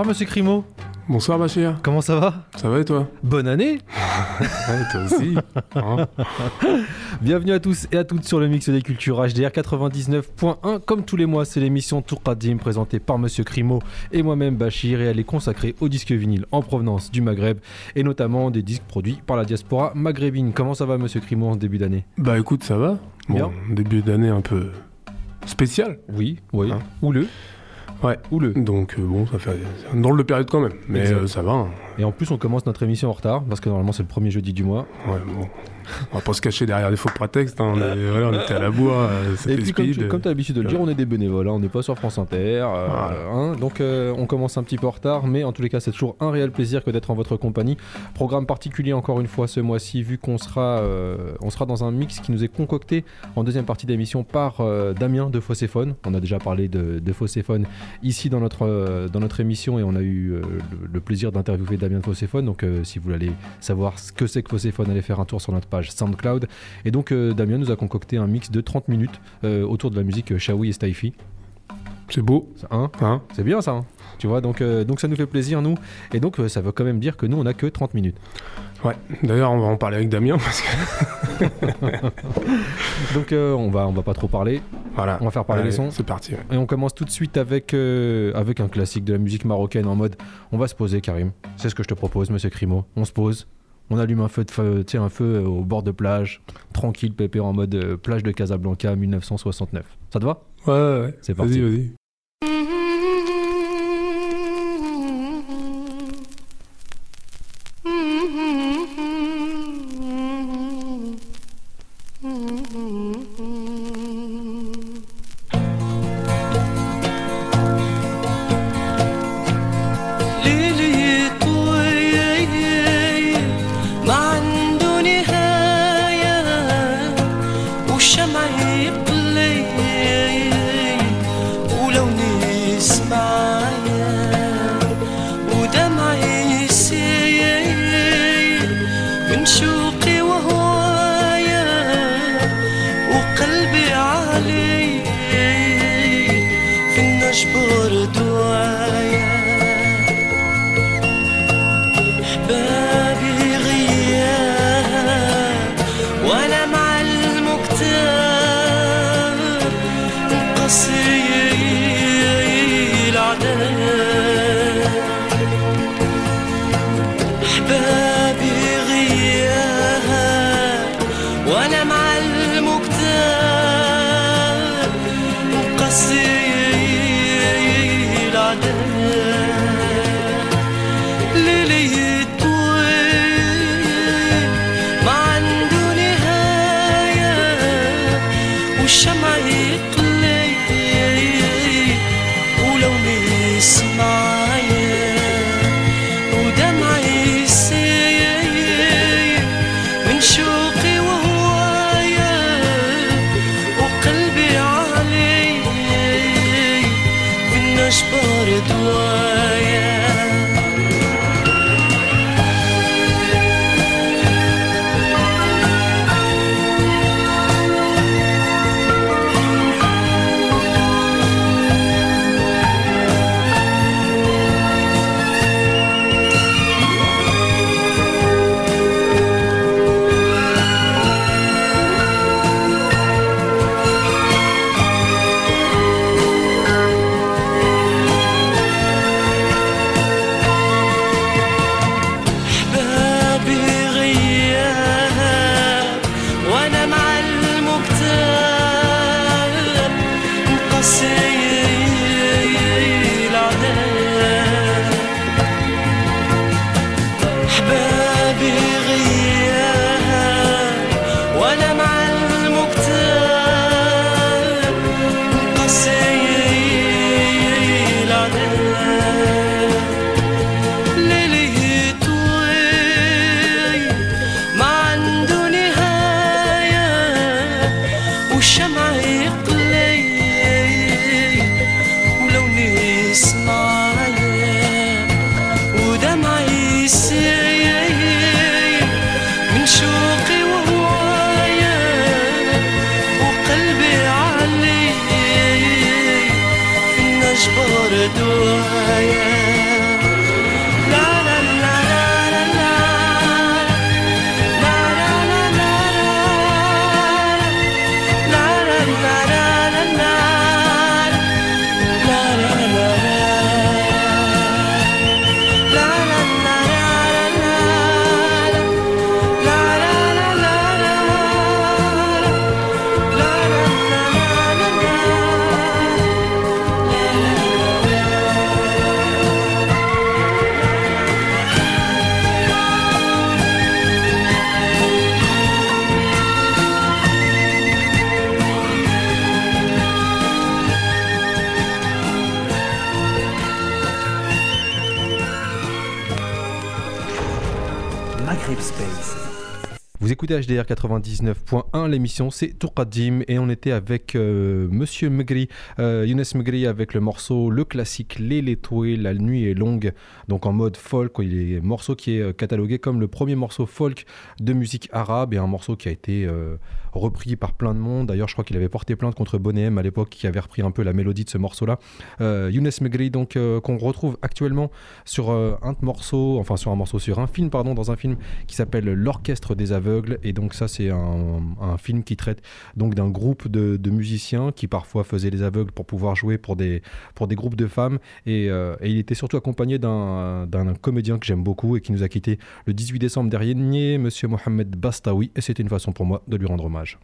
Bonsoir Monsieur Crimo. Bonsoir Bachir. Comment ça va? Ça va et toi? Bonne année Ouais, toi aussi. Hein Bienvenue à tous et à toutes sur le mix des cultures HDR 99.1. Comme tous les mois, c'est l'émission Tour Qadim présentée par Monsieur Crimo et moi-même Bachir et elle est consacrée aux disques vinyles en provenance du Maghreb et notamment des disques produits par la diaspora maghrébine. Comment ça va Monsieur Crimo en ce début d'année? Bah écoute, ça va. Bon, Bien. début d'année un peu spécial. Oui, oui. Hein. Ouais. Ouleux. Donc euh, bon, ça fait une drôle de période quand même. Mais euh, ça va. hein. Et en plus, on commence notre émission en retard parce que normalement c'est le premier jeudi du mois. Ouais, bon. On va pas se cacher derrière des faux prétextes. hein. On, est- voilà, on était à la bourre. euh, Et C'était puis, comme tu as l'habitude de le dire, on est des bénévoles, hein, on n'est pas sur France Inter. euh, Voilà. hein, donc, euh, on commence un petit peu en retard, mais en tous les cas, c'est toujours un réel plaisir que d'être en votre compagnie. Programme particulier, encore une fois, ce mois-ci, vu qu'on sera, euh, on sera dans un mix qui nous est concocté en deuxième partie d'émission par euh, Damien de Fosséphone. On a déjà parlé de, de Fosséphone ici dans notre, euh, dans notre émission et on a eu euh, le, le plaisir d'interviewer Damien de Fosséphone. Donc, euh, si vous voulez savoir ce que c'est que Fosséphone, allez faire un tour sur notre page SoundCloud. Et donc, euh, Damien nous a concocté un mix de 30 minutes euh, autour de la musique euh, Shawi et Staifi. C'est beau. Hein Hein c'est bien ça, hein tu vois, donc, euh, donc ça nous fait plaisir, nous. Et donc, euh, ça veut quand même dire que nous, on a que 30 minutes. ouais. D'ailleurs, on va en parler avec Damien parce que Donc, euh, on, va, on va pas trop parler. voilà. On va faire parler Allez, les sons. C'est parti. ouais. Et on commence tout de suite avec, avec un classique de la musique marocaine en mode on va se poser, Karim. C'est ce que je te propose, monsieur Crimo. On se pose. On allume un feu, de feu, un feu euh, au bord de plage, tranquille, pépé, en mode euh, plage de Casablanca 1969. Ça te va? Ouais, ouais, ouais. C'est parti. Vas-y, vas-y. HDR 99.1, l'émission c'est Tourkadim et on était avec euh, Monsieur Megri, euh, Younes Megri avec le morceau le classique Les Létoués, La nuit est longue, donc en mode folk, il est morceau qui est euh, catalogué comme le premier morceau folk de musique arabe et un morceau qui a été euh, repris par plein de monde. D'ailleurs, je crois qu'il avait porté plainte contre Bonnet à l'époque qui avait repris un peu la mélodie de ce morceau-là. Euh, Younes Megri, donc euh, qu'on retrouve actuellement sur euh, un morceau, enfin sur un morceau, sur un film, pardon, dans un film qui s'appelle L'Orchestre des aveugles. Et donc ça, c'est un, film qui traite donc d'un groupe de, musiciens qui parfois faisaient les aveugles pour pouvoir jouer pour des, pour des groupes de femmes. Et, euh, il était surtout accompagné d'un comédien que j'aime beaucoup et qui nous a quitté le 18 décembre dernier, Monsieur Mohamed Bastaoui. Et c'était une façon pour moi de lui rendre hommage.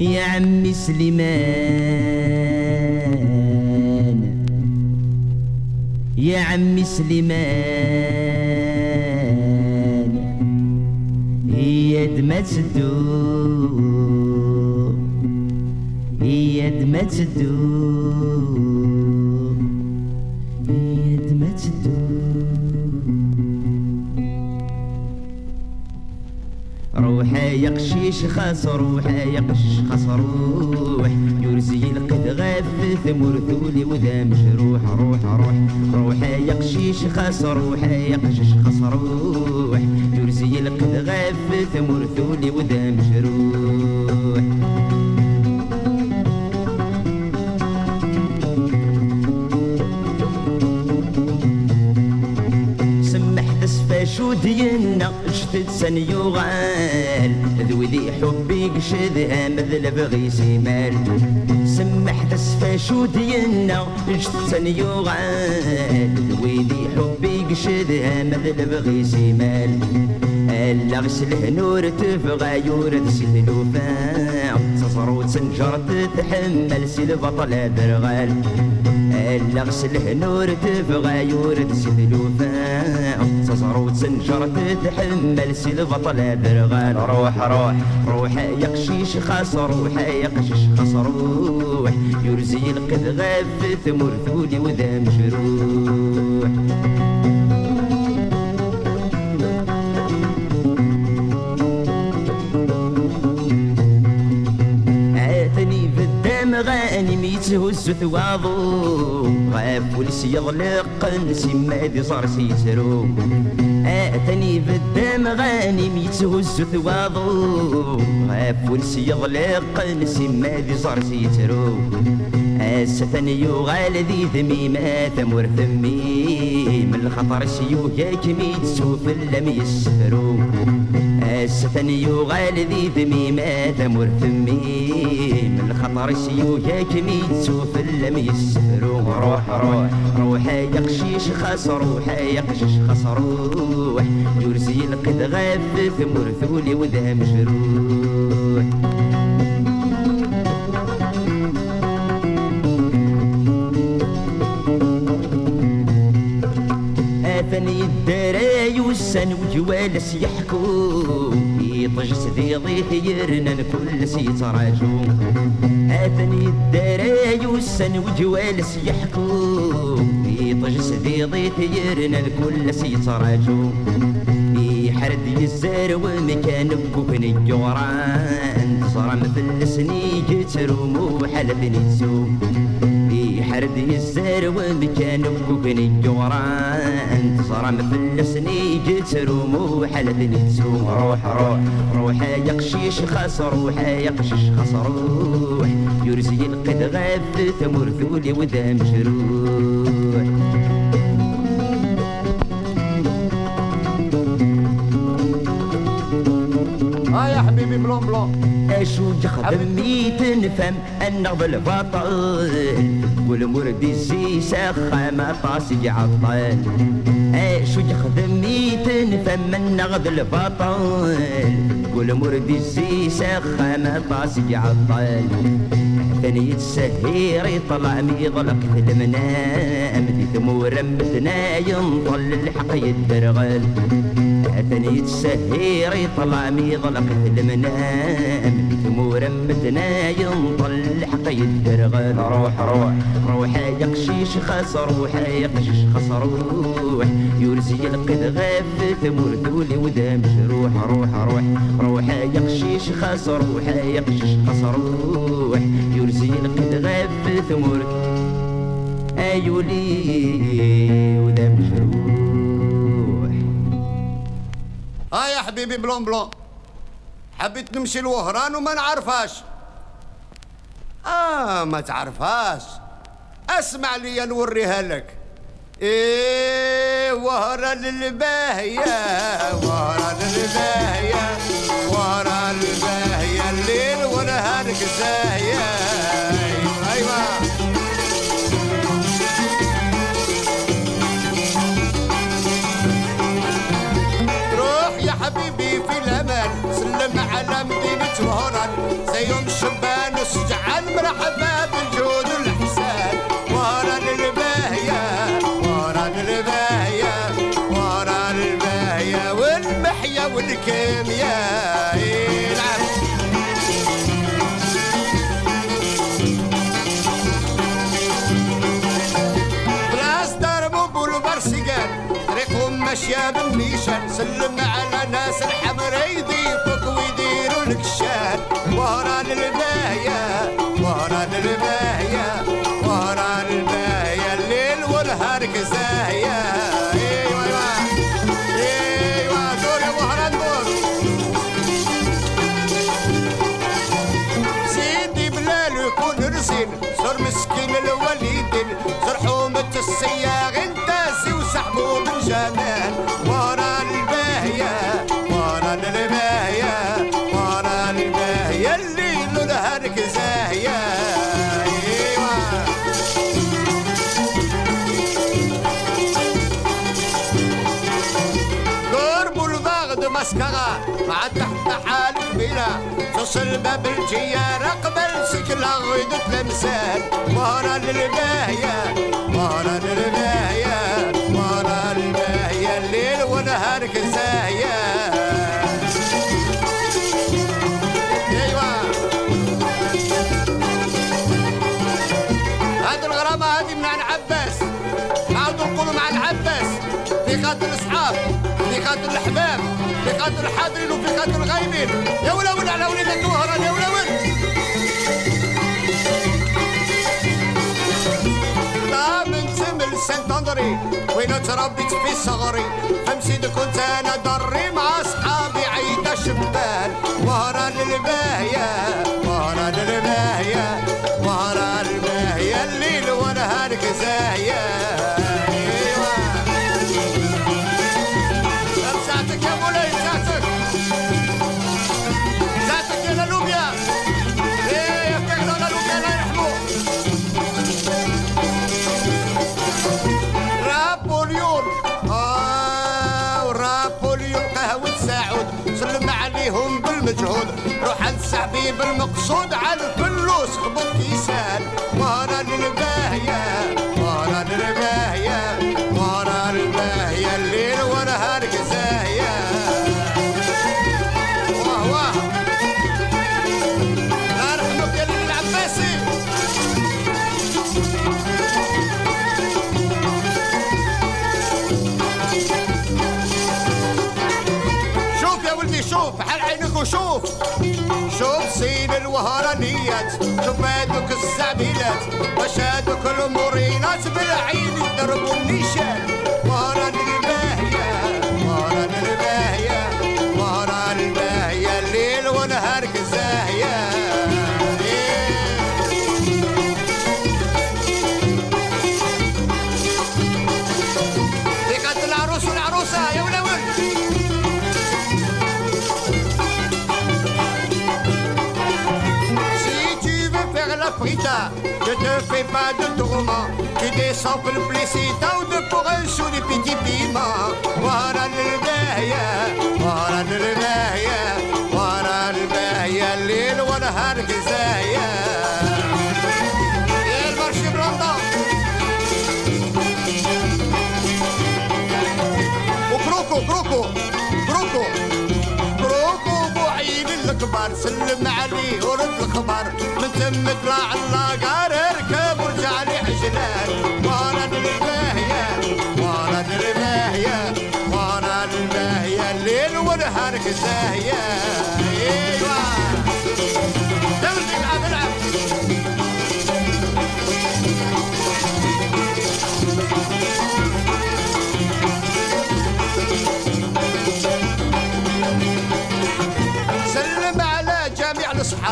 يا عمي سليمان عمي سليمان هي تدور هي دما تدور هي دما تدور روحا يا قشيش خاص روحا يا قشيش خاص روح القد غاف ثمر ثولي وذا مجروح روح روح روحا يا قشيش خاص روحا يا قشيش خاص روح يرزي القد غاف ثمر ثولي وذا مجروح ديالنا جدد سن يغال. ذوذي حبي قشدها مثل بغي سمال سمح تسفى ديالنا جدد سن يغال. ذوذي حبي قشدها مثل بغي سمال ألا غسل نور تفغى يورد سيد الوفاء تصرو تنجر تتحمل سيد بطل درغال. ألا غسل نور تفغى يورد سيد تصرو تنجر تتحمل سيد بطل درغال روح روح. روح يا قشيش خاص روح يا قشيش خاص روح يرزي القد غاف ثمر ثولي وذا مجروح غاني ميتهز ثواضو غاف ولس يضلق نسي مادي صار سيترو. عاتني في الدم غاني ميتهز ثواضو غاف ولس يضلق نسي مادي صار سيترو. أستني يغال ذي ذمي ما ثمر ثمي. من الخطر سيو ياك ميت سوف لم يسفرو أستني يغال ذي ذمي ما ثمر من الخطر سيو ياك ميت سوف لم يسفرو روح روح روح يا قشيش خاص روح يا قشيش خاص روح. يرزي القد غاف ثمر ثولي وذا مجروح. اثني الدراي والسن وجوالس يحكو يطجس ذي ضيث يرنا كل سيتراجو اثني الدراي والسن وجوالس يحكو يطجس ذي ضيث يرنا كل سيتراجو يحرد يزار ومكان بكوكن الجوران. صار مثل سني ترومو حلفني تسوق حرد الزار ومكان بكوكن الجوران صار مثل سني جيت رومو حلفني تسوق روح روح روح يا قشيش خاص روح يا قشيش خاص روح يرزي القد غاف ثمر ثولي وذا مجروح ها يا حبيبي بلون بلون. أشو جخدم ميت نفهم النغض البطل والمرد الزيسة خامة طاسي عطل أشو جخدم ميت نفهم النغض البطل والمرد الزيسة خامة طاسي عطل ثاني السهير يطلع ميضلق في المنام. في ثمور متنا ينطل الحق يدرغل ثاني السهير يطلع ميضلق في المنام. في ثمور متنا ينطل الحق يدرغل روح روح روح يا قشيش خاص روح يا قشيش خاص روح. يرزي القد غاف ثمور ذولي ودا مجروح روح روح روح يا قشيش خاص روح يا قشيش خاص روح يرزي القد غاف ثمور ايولي ودا مجروح آه يا حبيبي بلون بلون. حبيت نمشي لوهران وما نعرفهاش. آه ما تعرفهاش. اسمع لي نوريها لك. إيه وهران الباهية وهران الباهية وهران الباهية الليل ونهارك زاهية. أيوه. أيوه روح يا حبيبي في الأمان سلم على مدينة وهران زي يوم شبان وسجعان مرحبا السياغ انت سي وسحبه بالجمال ورا الباهية ورا الباهية ورا الباهية الليل ونهارك زاهية. البغد مسكرة مع تحت حال كبيرة تصل باب الجيارة قبل غيدة تلمسان ورا الباهية ورا الباهية ورا الباهية الليل ونهارك زاهية هاد الغرامة هادي من عن عباس. نعاودو نقولوا مع العباس في خاطر الاصحاب في خاطر الاحباب في خاطر الحاضرين وفي خاطر الغايبين. يا ولا ولد على وليدك وهران تربيت في صغري. فمسيد كنت أنا دري مع أصحابي عيدة شبان. وهران الباهية السحبيب المقصود على الفلوس خبط كيسان ورا الباهية ورا الباهية ورا الباهية الليل ونهارك زاهية. واه واه يا ليل العباسي. شوف يا ولدي شوف حال عينك وشوف. الوهرانيات شوف هادوك الزعبيلات واش هادوك المورينات بالعين يضربوا النيشان وهران الباهية Je te fais pas de tourment, tu descends pour le blessé, ou de pour un sou de petit piment. Voilà le veille, voilà le veille, voilà le veille, l'île, voilà le veille. الكبار سلم عليه ورد الخبر من تم طلع اللاقار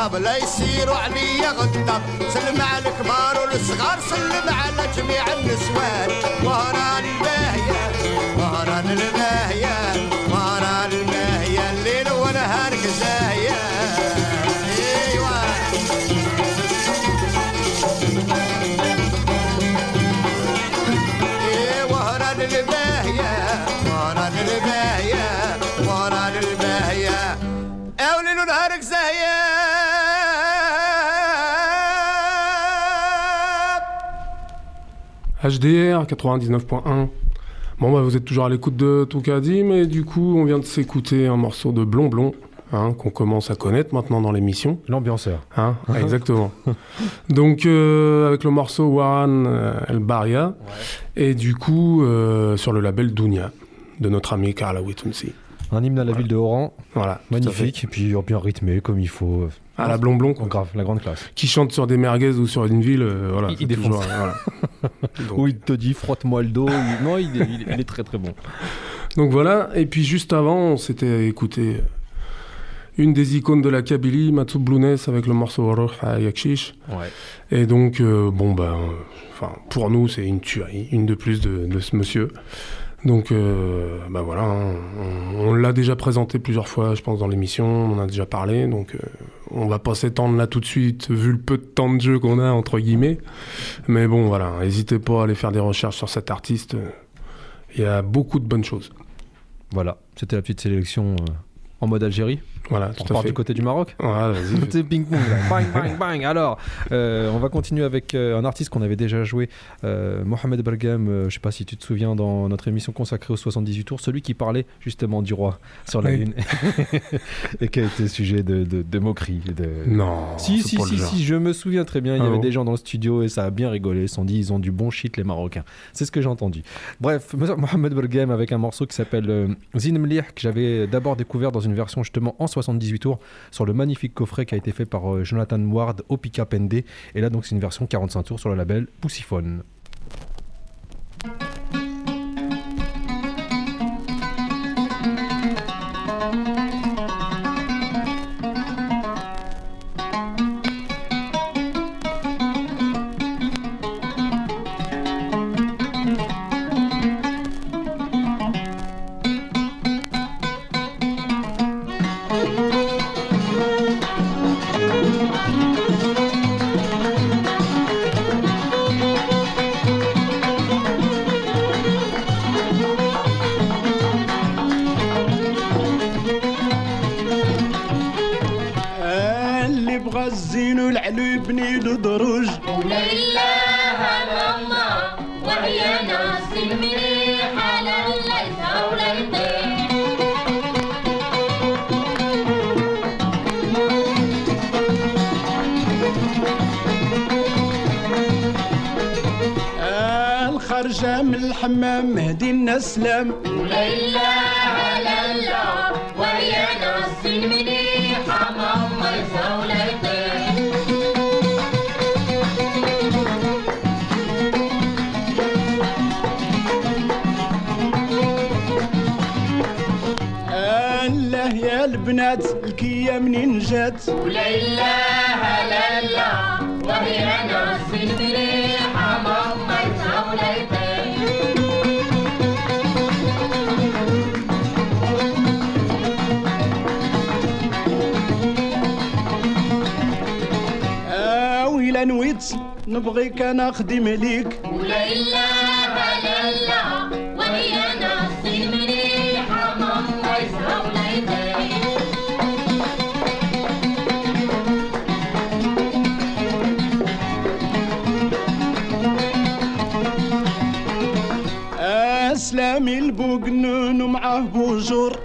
جميع الاصحاب لا يصيروا عليا غدار سلم على الكبار والصغار سلم على جميع النسوان وهران الباهية وهران الباهية وهران الباهية الليل ونهارك زاهية HDR 99.1. Bon, bah, vous êtes toujours à l'écoute de Toukadi, mais du coup, on vient de s'écouter un morceau de Blond Blond, hein, qu'on commence à connaître maintenant dans l'émission. L'ambianceur. Hein, exactement. Donc, euh, avec le morceau Waran euh, El Baria, et du coup, euh, sur le label Dunia, de notre ami Karla Witunsi. Un hymne à la ville de Oran, Voilà. magnifique, et puis bien rythmé comme il faut. À la Blond Blond, quoi. Grave, la grande classe. Qui chante sur des merguez ou sur une ville, euh, voilà. Il- il défonce. toujours, euh, voilà. Donc- Où il te dit frotte-moi le dos. il- Non, il est, il est- il est très très bon. Donc voilà, et puis juste avant, on s'était écouté une des icônes de la Kabylie, Matsu Blounes, avec le morceau Roh à Yakshish. Ouais. Et donc, euh, bon, ben, euh, enfin, pour nous, c'est une tuerie, une de plus de, de ce monsieur. Donc, euh, ben voilà, hein, on, on l'a déjà présenté plusieurs fois, je pense, dans l'émission, on en a déjà parlé, donc euh, on va pas s'étendre là tout de suite, vu le peu de temps de jeu qu'on a, entre guillemets. Mais bon, voilà, n'hésitez pas à aller faire des recherches sur cet artiste, il y a beaucoup de bonnes choses. Voilà, c'était la petite sélection euh, en mode Algérie. Voilà, On part du côté du Maroc. Voilà, vas-y. C'est ping-pong là. Bang, bang, bang. Alors, euh, on va continuer avec euh, un artiste qu'on avait déjà joué, euh, Mohamed Bergam. je sais pas si tu te souviens dans notre émission consacrée aux 78 tours, celui qui parlait justement du roi sur la Oui. lune et qui a été sujet de, de, de moqueries. De... Non, Si, si, si, si, je me souviens très bien. Il y Ah avait bon des gens dans le studio et ça a bien rigolé. Ils se sont dit, ils ont du bon shit, les Marocains. C'est ce que j'ai entendu. Bref, Mohamed Bergam avec un morceau qui s'appelle Zin Mlih, que j'avais d'abord découvert dans une version justement en 78 tours sur le magnifique coffret qui a été fait par euh, Jonathan Ward au Pika Pendé. Et là, donc, c'est une version 45 tours sur le label Poussiphone. نبغيك أنا اخدم ليك ولا إله إلا الله وهي آه سلامي البوقنون ومعاه بوجور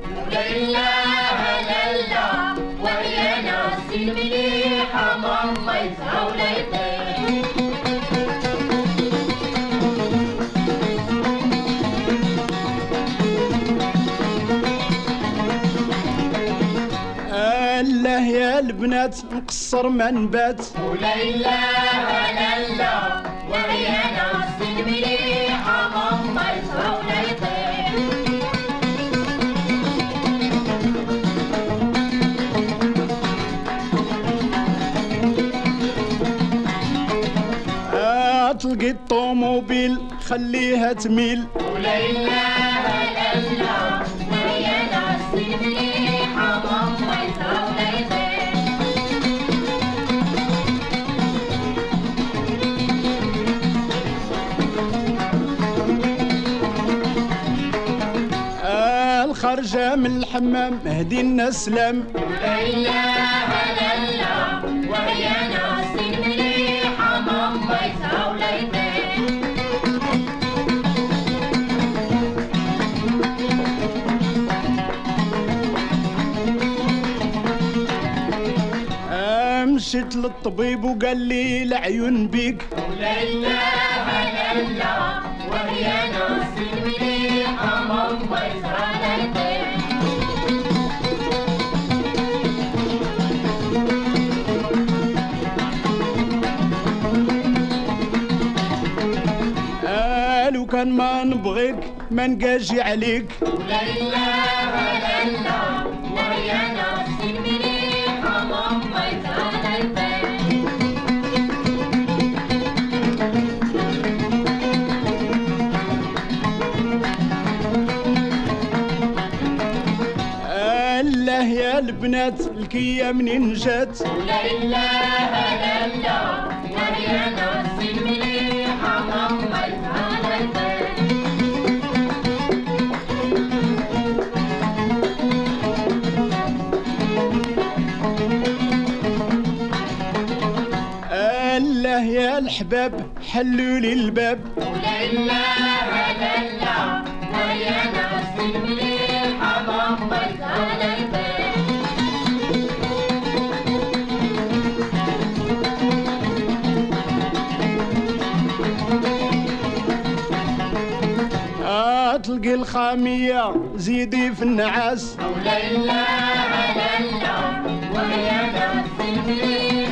ما نبات وليلى هللا وهي ناس المليحة آه تلقي الطوموبيل خليها تميل. وليلى من الحمام هدي الناس سلام وليلى هللا وهي ناس المليحة ماما آه مشيت للطبيب وقال لي العيون بيك. وليلى هللا وهي ناس لو كان ما نبغيك ما نقاجي عليك. وهي المليحة ماما يسهر وليطير آه الله يا البنات الكيا منين جات؟ وليلى هللا وهي ناس حلوا لي الباب. وليلى هللا وهي ناس المليحة ماما يسهر وليطير آه تلقي الخامية زيدي في النعاس وليلى هللا وهي ناس المليحة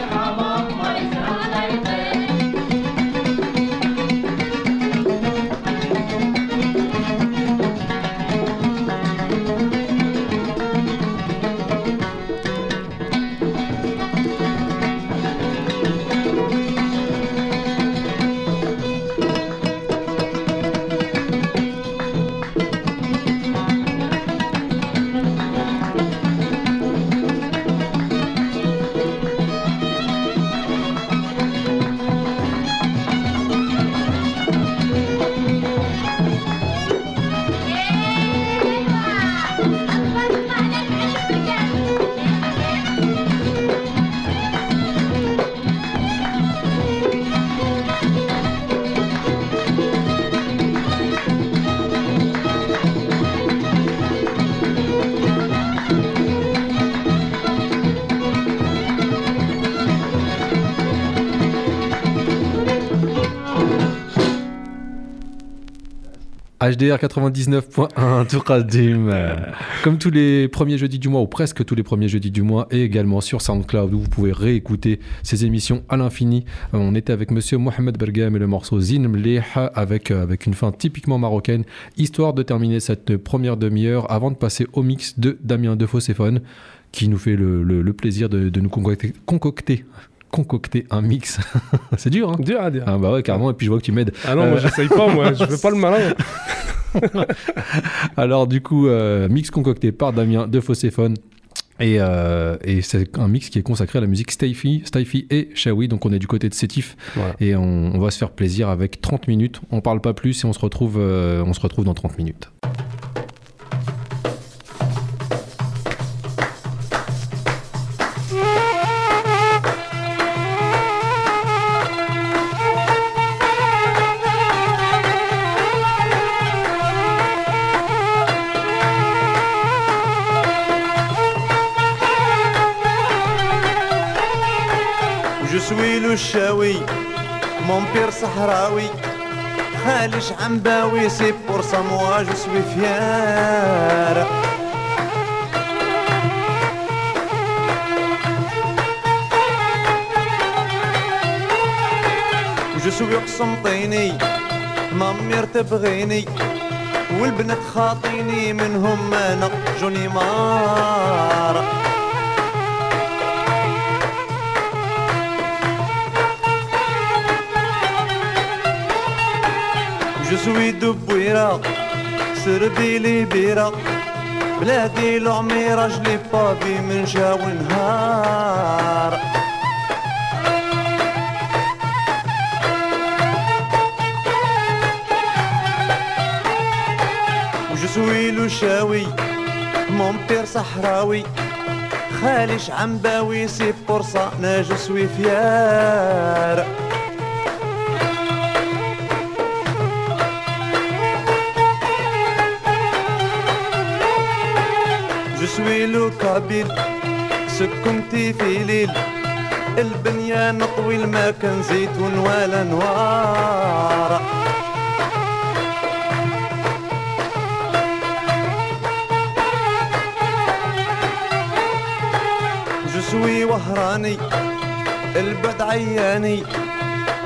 HDR 99.1 Tour Comme tous les premiers jeudis du mois, ou presque tous les premiers jeudis du mois, et également sur SoundCloud où vous pouvez réécouter ces émissions à l'infini. Euh, On était avec monsieur Mohamed Bergam et le morceau Zin Mlih avec, euh, avec une fin typiquement marocaine, histoire de terminer cette première demi-heure avant de passer au mix de Damien Defosséphone qui nous fait le, plaisir de, nous concocter, concocter un mix. C'est dur, hein Dur à dire. ah bah ouais, carrément, et puis je vois que tu m'aides. Ah non, moi Euh, j'essaye pas, moi, je fais pas le malin. Alors du coup, euh, mix concocté par Damien de Fosséphone. Et, euh, et c'est un mix qui est consacré à la musique Stayfi, Stayfi et Shawi. Donc on est du côté de Sétif Voilà. et on, on va se faire plaisir avec 30 minutes. On parle pas plus et on se retrouve, euh, on se retrouve dans 30 minutes. الزهراوي خالش عمباوي سي بور سا موا سوي فيار. جو سوي قسنطيني مامير تبغيني والبنات خاطيني منهم ما جوني مار. جسوي دبويرة سربي لي بيرة. بلادي العميرة جلي بابي من جا ونهار وجسوي له شاوي مون بير صحراوي. خالش عنباوي سي بورصة أنا جسوي le كابيل سكنتي في ليل البنيان طويل ما كان زيتون ولا نوار. suis وهراني البد عياني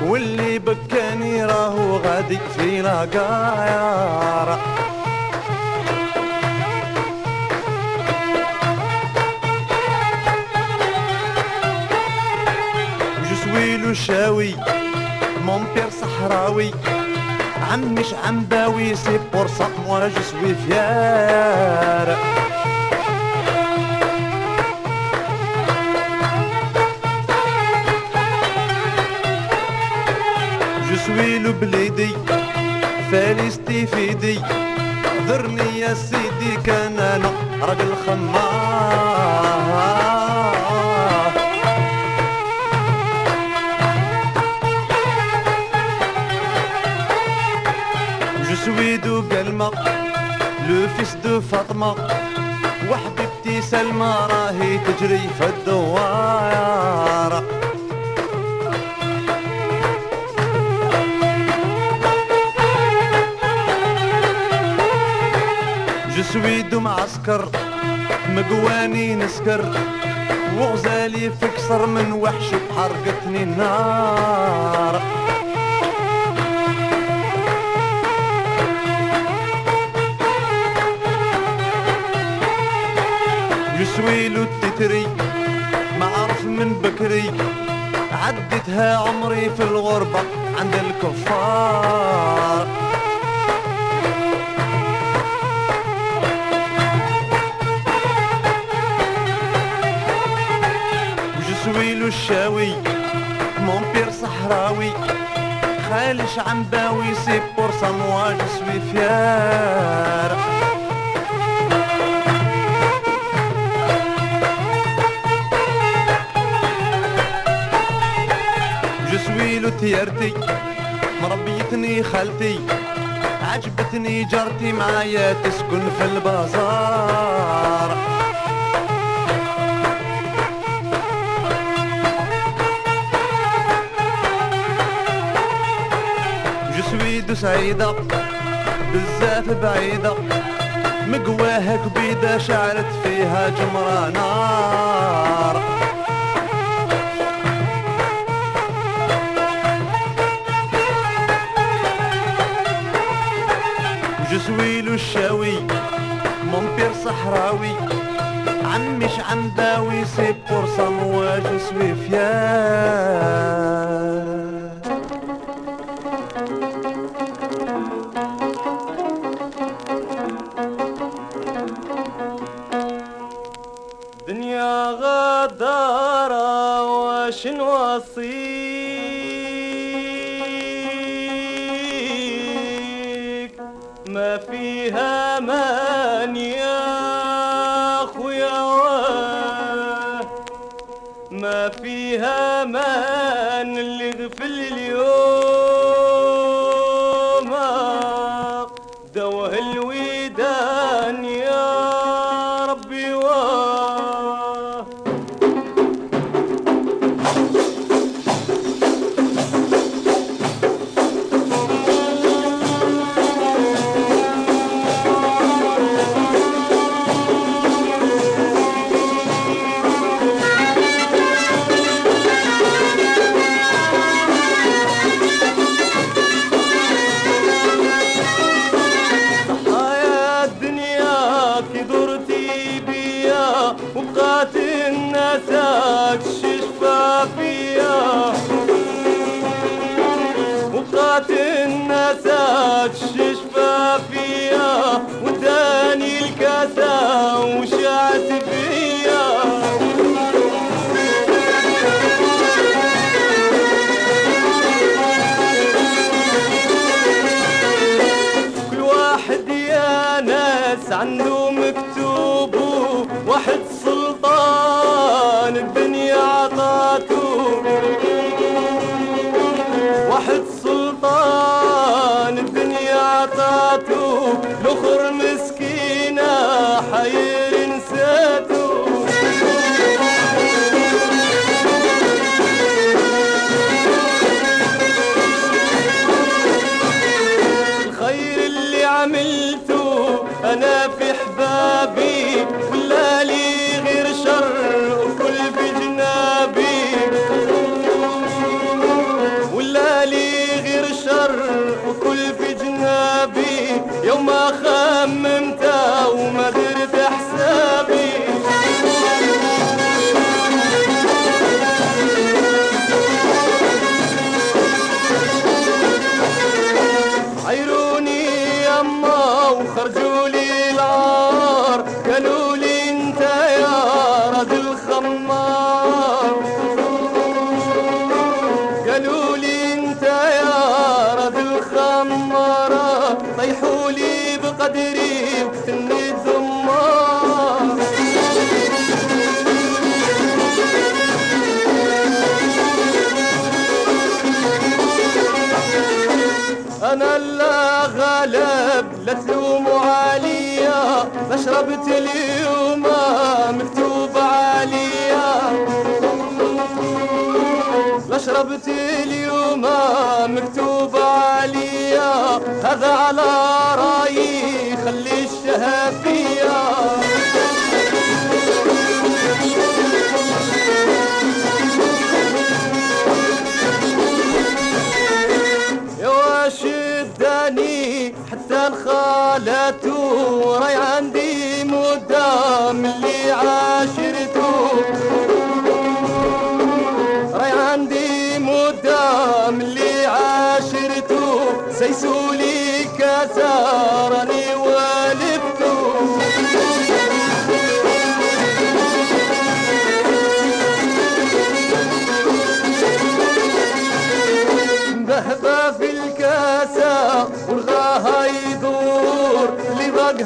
واللي بكاني راهو غادي في لاقايار شاوي mon père صحراوي عمش عنباوي سي بور ça moi je suis fier Je suis le بليدي فارستي في ايدي ذرني يا سيدي كان أنا راجل خمار. De Galma, le fils de Fatma وحبيبتي سلمى راهي تجري في الدوار. Je suis de معسكر مقواني نسكر. وغزالي في كسر من وحش بحرقتني النار. Je suis le تتري معرف من بكري. عدتها عمري في الغربة عند الكفار. Je suis le شاوي mon père صحراوي. خالش عنباوي سي بور ça moi je suis le تيارتي مربيتني خالتي عجبتني جارتي معايا تسكن في البازار. de سعيدة بزاف بعيدة مقواها كبيدة شعلت فيها جمرة نار. Suis le شاوي mon père صحراوي. عمش عنباوي سي بور ça moi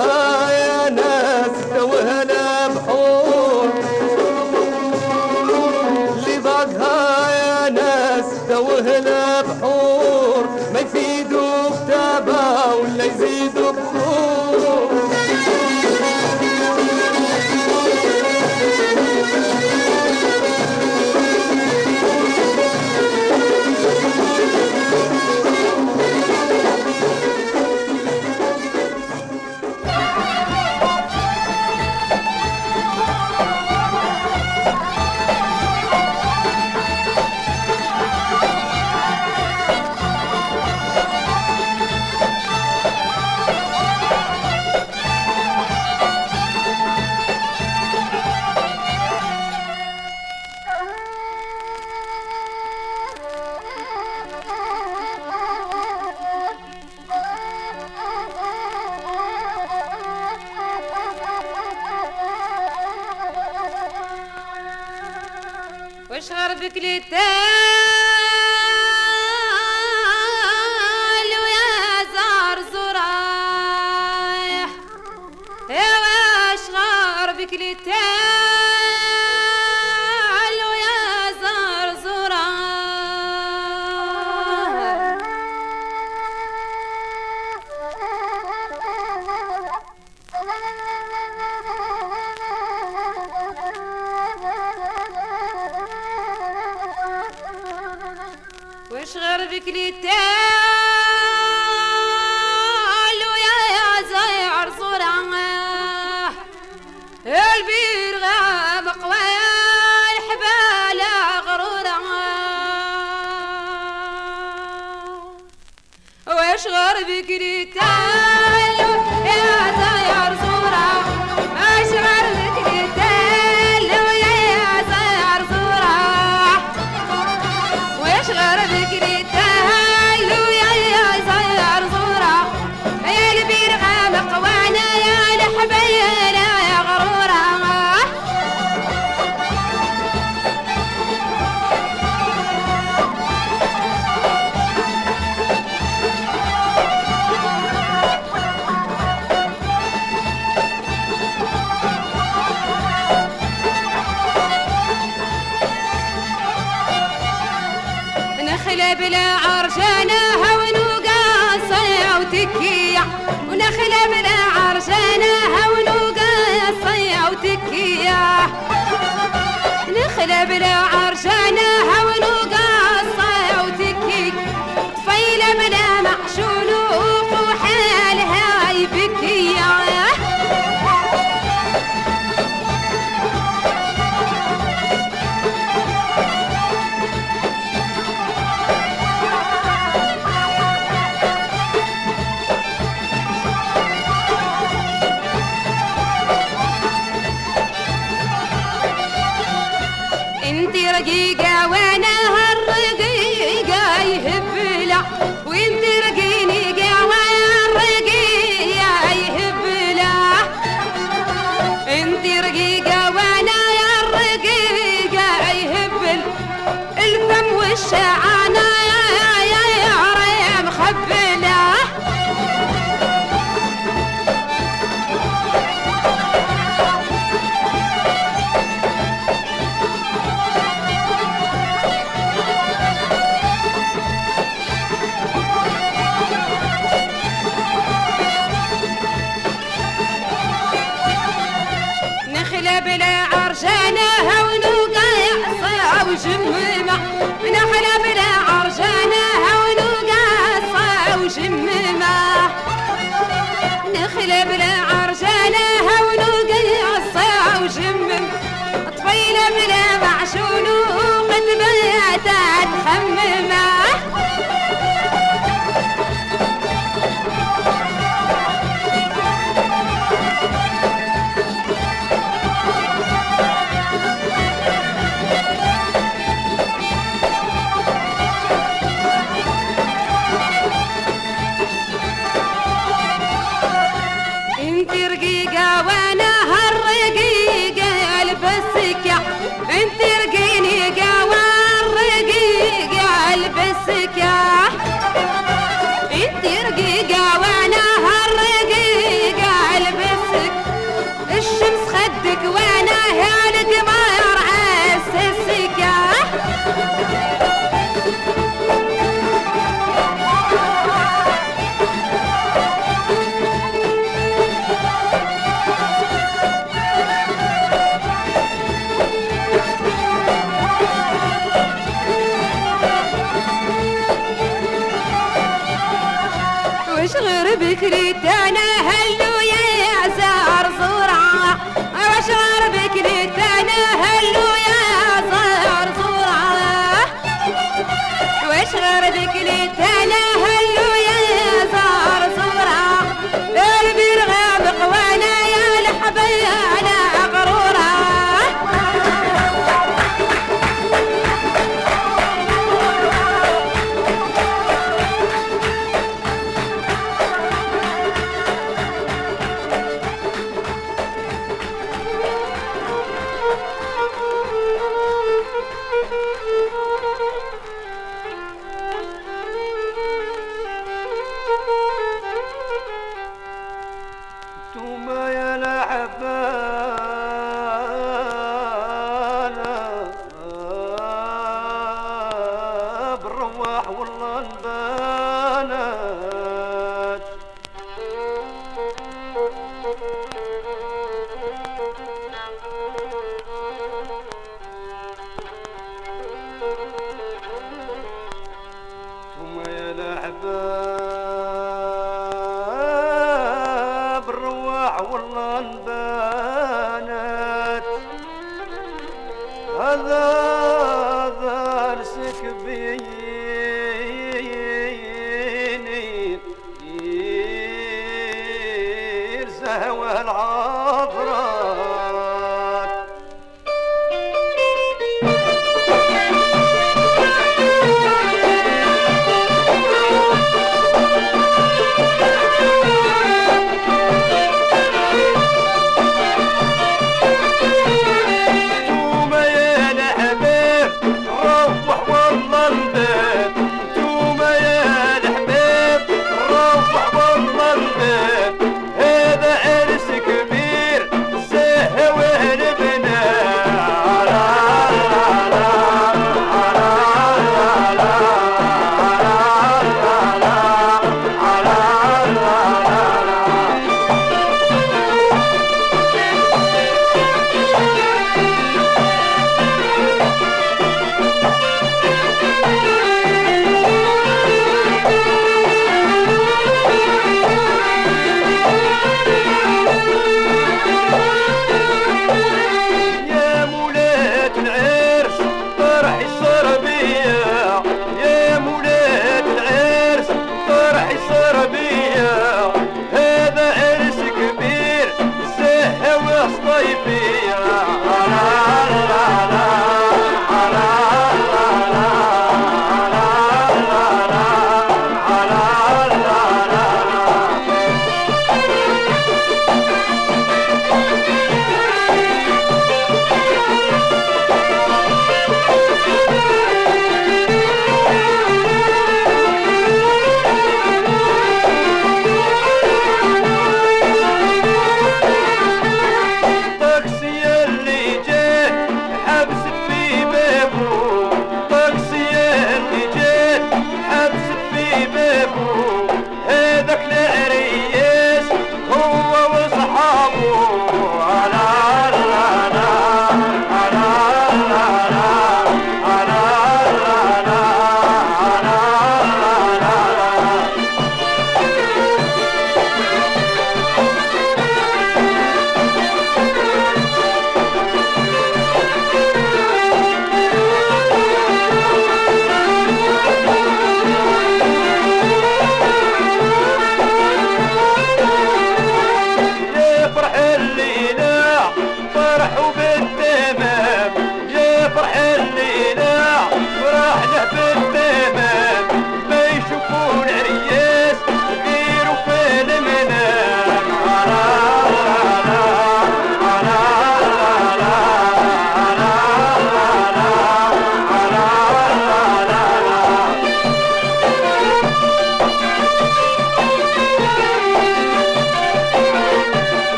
her cidade. bile bile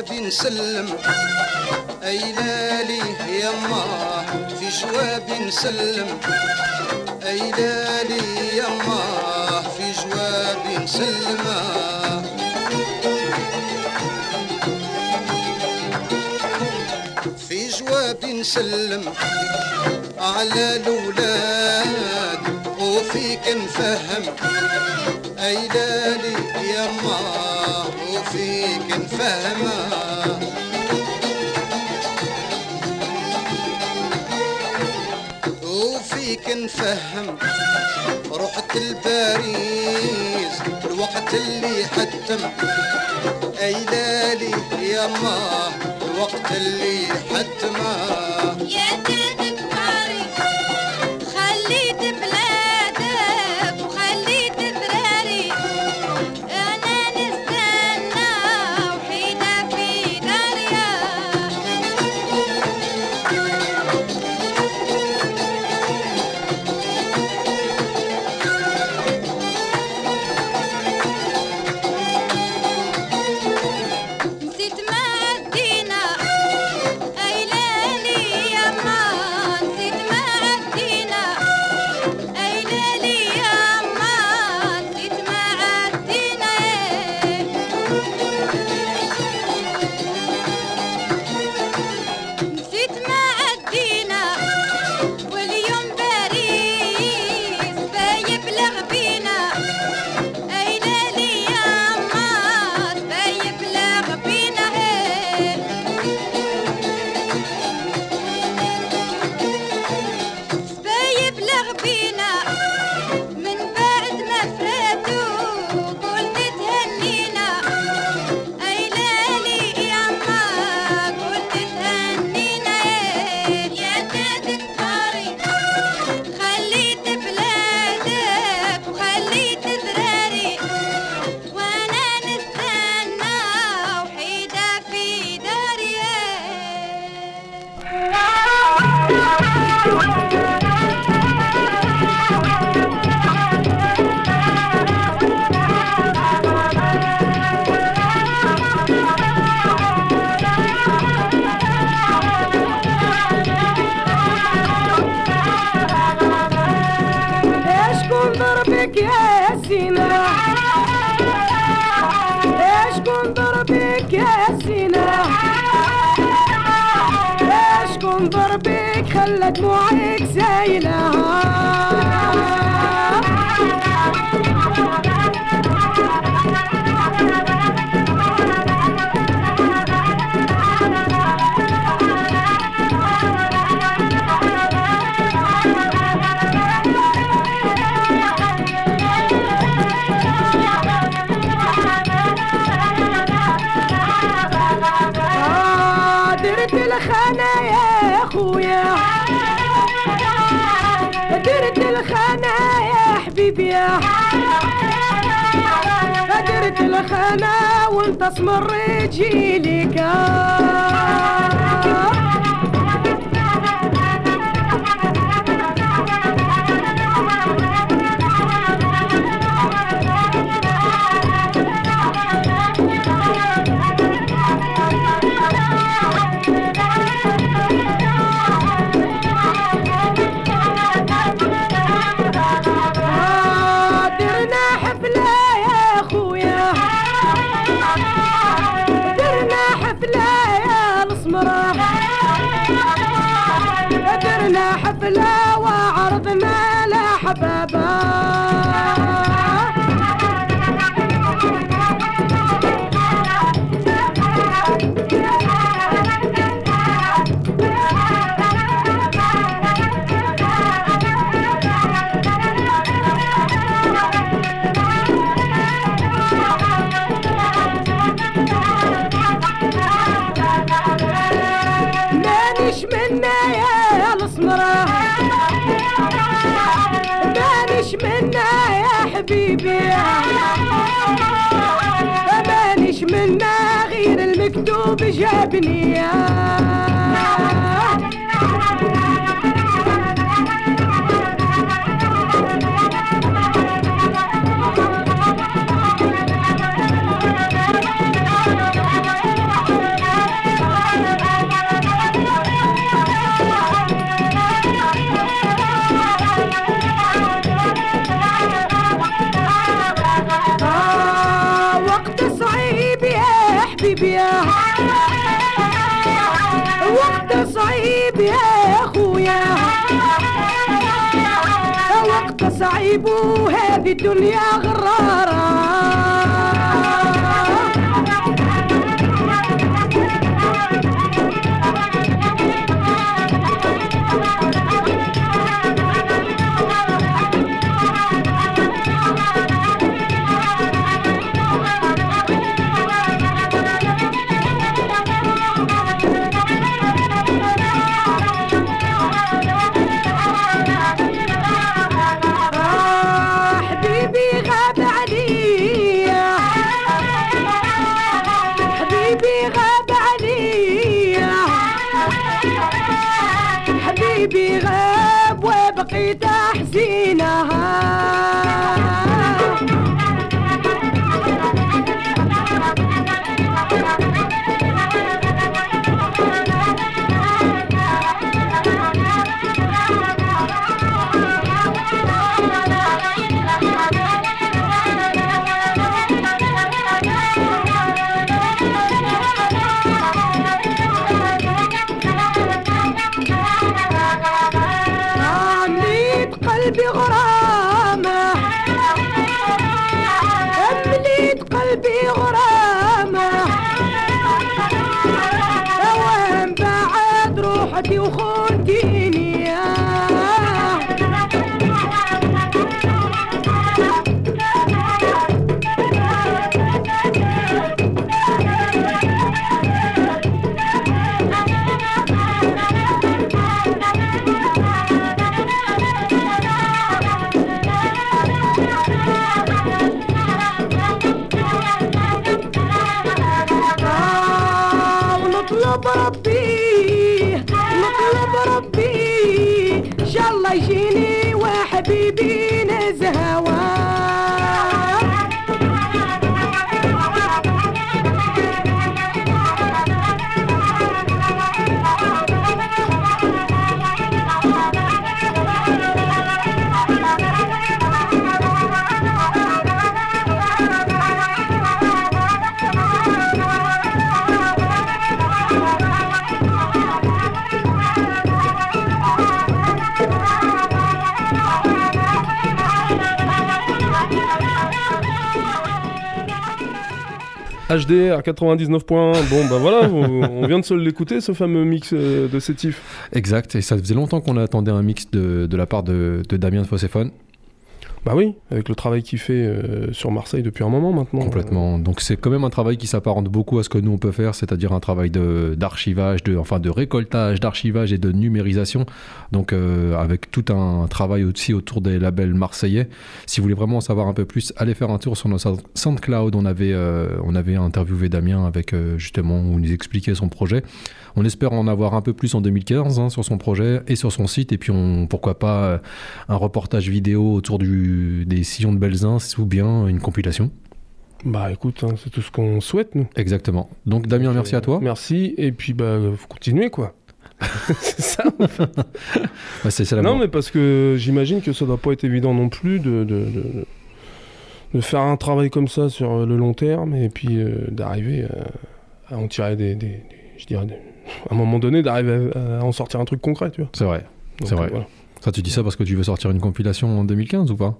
النبي نسلم أي لالي يما في جوابي نسلم أي لالي يما في جوابي في جوابي نسلم على الأولاد وفيك نفهم. أي لالي يا ما لكن فما وفيك نفهم رحت لباريس الوقت اللي حتم. أي لالي يما الوقت اللي حتم. يا Mia صعيب وهذه الدنيا غرارة. Die. HDR 99 points. Bon, bah voilà, on vient de se l'écouter, ce fameux mix euh, de Sétif. Exact, et ça faisait longtemps qu'on attendait un mix de, de la part de, de Damien de Fosséphone. Bah oui, avec le travail qu'il fait euh, sur Marseille depuis un moment maintenant. Complètement. Donc c'est quand même un travail qui s'apparente beaucoup à ce que nous on peut faire, c'est-à-dire un travail d'archivage, de enfin de récoltage, d'archivage et de numérisation. Donc euh, avec tout un travail aussi autour des labels marseillais. Si vous voulez vraiment en savoir un peu plus, allez faire un tour sur notre Sound- SoundCloud. On avait euh, on avait interviewé Damien avec justement où il nous expliquait son projet. On espère en avoir un peu plus en 2015 hein, sur son projet et sur son site. Et puis on pourquoi pas un reportage vidéo autour du, des sillons de Belzins ou bien une compilation. Bah écoute, hein, c'est tout ce qu'on souhaite, nous. Exactement. Donc Damien, merci à toi. Merci, et puis bah faut continuer quoi. c'est ça en fait. Ouais, c'est c'est la non mort. mais parce que j'imagine que ça doit pas être évident non plus de, de, de- de faire un travail comme ça sur le long terme et puis euh, d'arriver à, à en tirer des, des- des- je dirais des- à un moment donné d'arriver à, à en sortir un truc concret tu vois. C'est vrai. Donc, C'est vrai. euh, voilà. Ça, tu dis ça parce que tu veux sortir une compilation en 2015 ou pas?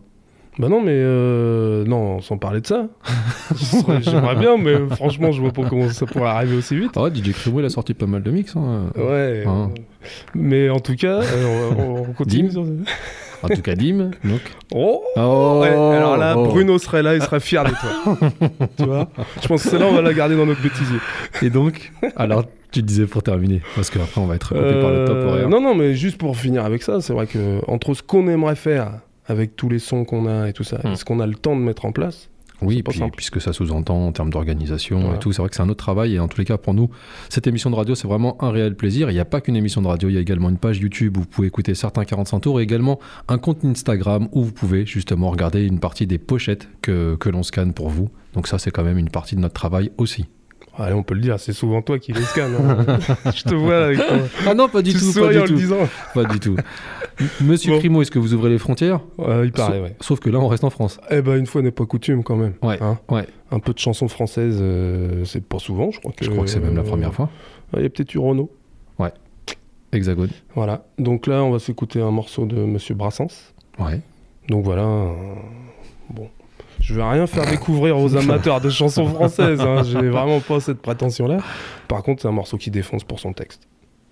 Bah non mais euh, non sans parler de ça. J'aimerais bien mais franchement je vois pas comment ça pourrait arriver aussi vite. Ah ouais, DJ Crimo, il a sorti pas mal de mix. hein. Ouais. Hein. Mais en tout cas, euh, on, on continue Dim. sur ça. En tout cas, Dim. Donc. Oh, Oh, ouais, alors là, oh. Bruno serait là, il serait fier de toi. tu vois? Je pense que celle-là, on va la garder dans notre bêtisier. Et donc, alors, tu disais pour terminer, parce qu'après, on va être coupé par le top Euh, horaire. non, non, mais juste pour finir avec ça, c'est vrai que entre ce qu'on aimerait faire avec tous les sons qu'on a et tout ça, Hmm. et ce qu'on a le temps de mettre en place, Oui, puis, puisque ça sous-entend en termes d'organisation Voilà. et tout, c'est vrai que c'est un autre travail. Et en tous les cas, pour nous, cette émission de radio, c'est vraiment un réel plaisir. Il n'y a pas qu'une émission de radio, il y a également une page YouTube où vous pouvez écouter certains 45 tours et également un compte Instagram où vous pouvez justement regarder une partie des pochettes que, que l'on scanne pour vous. Donc ça, c'est quand même une partie de notre travail aussi. Allez, on peut le dire, c'est souvent toi qui les scannes. hein. Je te vois avec ton... Ah non, pas du tu tout, pas en du le tout. disant. Pas du tout. Monsieur Crimo, est-ce que vous ouvrez les frontières? Ouais, il paraît, Sauf- ouais. Sauf que là, on reste en France. Eh ben, une fois n'est pas coutume quand même. Ouais, hein? ouais. Un peu de chansons françaises, euh, c'est pas souvent, je crois que. Je crois que c'est même la euh, première fois. Il y a peut-être eu Renaud. Ouais. Hexagone. Voilà. Donc là, on va s'écouter un morceau de Monsieur Brassens. Ouais. Donc voilà. euh, Bon. Je vais rien faire découvrir aux amateurs de chansons françaises. Hein. J'ai vraiment pas cette prétention-là. Par contre, c'est un morceau qui défonce pour son texte.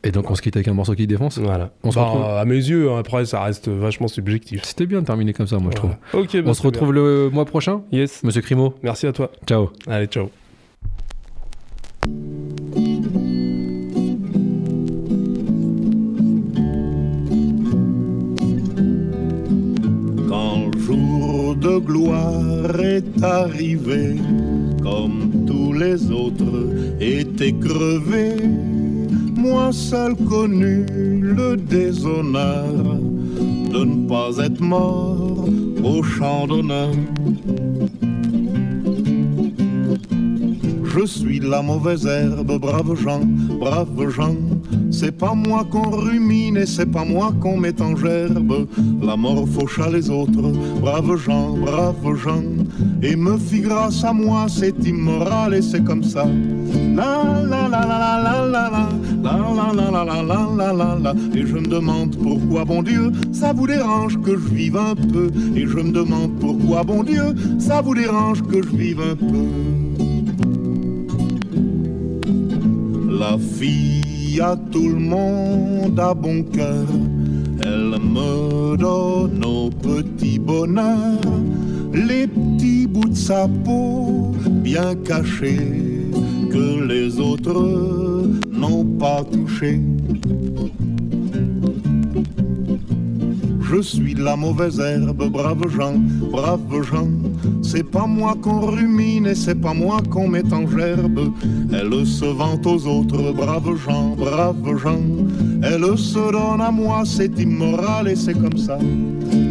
Et donc, on se quitte avec un morceau qui défonce Voilà. On se Bah, retrouve. À mes yeux, hein, après, ça reste vachement subjectif. C'était bien de terminer comme ça, moi, je trouve. Ok, bah, on se retrouve le mois prochain Yes. Monsieur Crimo, Merci à toi. ciao. Allez, ciao. De gloire est arrivé, comme tous les autres étaient crevés, moi seul connu le déshonneur de ne pas être mort au champ d'honneur. Je suis la mauvaise herbe, brave gens, brave gens. C'est pas moi qu'on rumine et c'est pas moi qu'on met en gerbe. La mort fauche à les autres, brave gens, brave gens. Et me fit grâce à moi, c'est immoral et c'est comme ça. La la la la la la la la la la la la la la la Et je me demande pourquoi, bon Dieu, ça vous dérange que je vive un peu. Et je me demande pourquoi, bon Dieu, ça vous dérange que je vive un peu. La fille à tout le monde a bon cœur. Elle me donne au petit bonheur les petits bouts de sa peau bien cachés que les autres n'ont pas touchés. Je suis la mauvaise herbe, brave gens, brave gens. C'est pas moi qu'on rumine et c'est pas moi qu'on met en gerbe. Elle se vante aux autres, brave gens, brave gens. Elle se donne à moi, c'est immoral et c'est comme ça.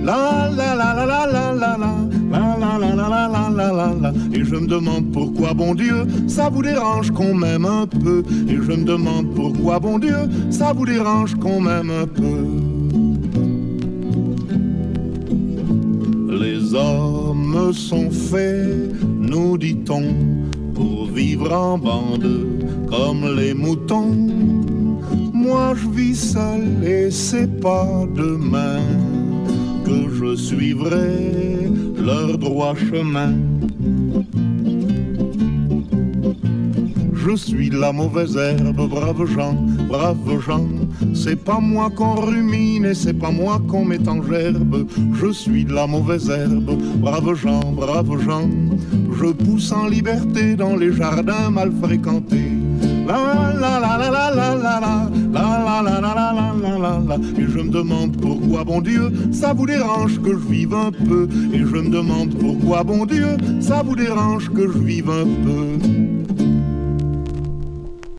La la la la la la la la la la la la la la la la la Et je me demande pourquoi bon Dieu ça vous dérange qu'on m'aime un peu Et je me demande pourquoi bon Dieu ça vous dérange qu'on m'aime un peu Les hommes sont faits, nous dit-on, pour vivre en bande comme les moutons. Moi je vis seul et c'est pas demain que je suivrai leur droit chemin. Je suis la mauvaise herbe, brave gens, brave gens. C'est pas moi qu'on rumine et c'est pas moi qu'on met en gerbe. Je suis la mauvaise herbe, brave gens, brave gens. Je pousse en liberté dans les jardins mal fréquentés. La la la la la la la la la la la la la la la Et je me demande pourquoi bon Dieu ça vous dérange que je vive un peu Et je me demande pourquoi bon Dieu ça vous dérange que je vive un peu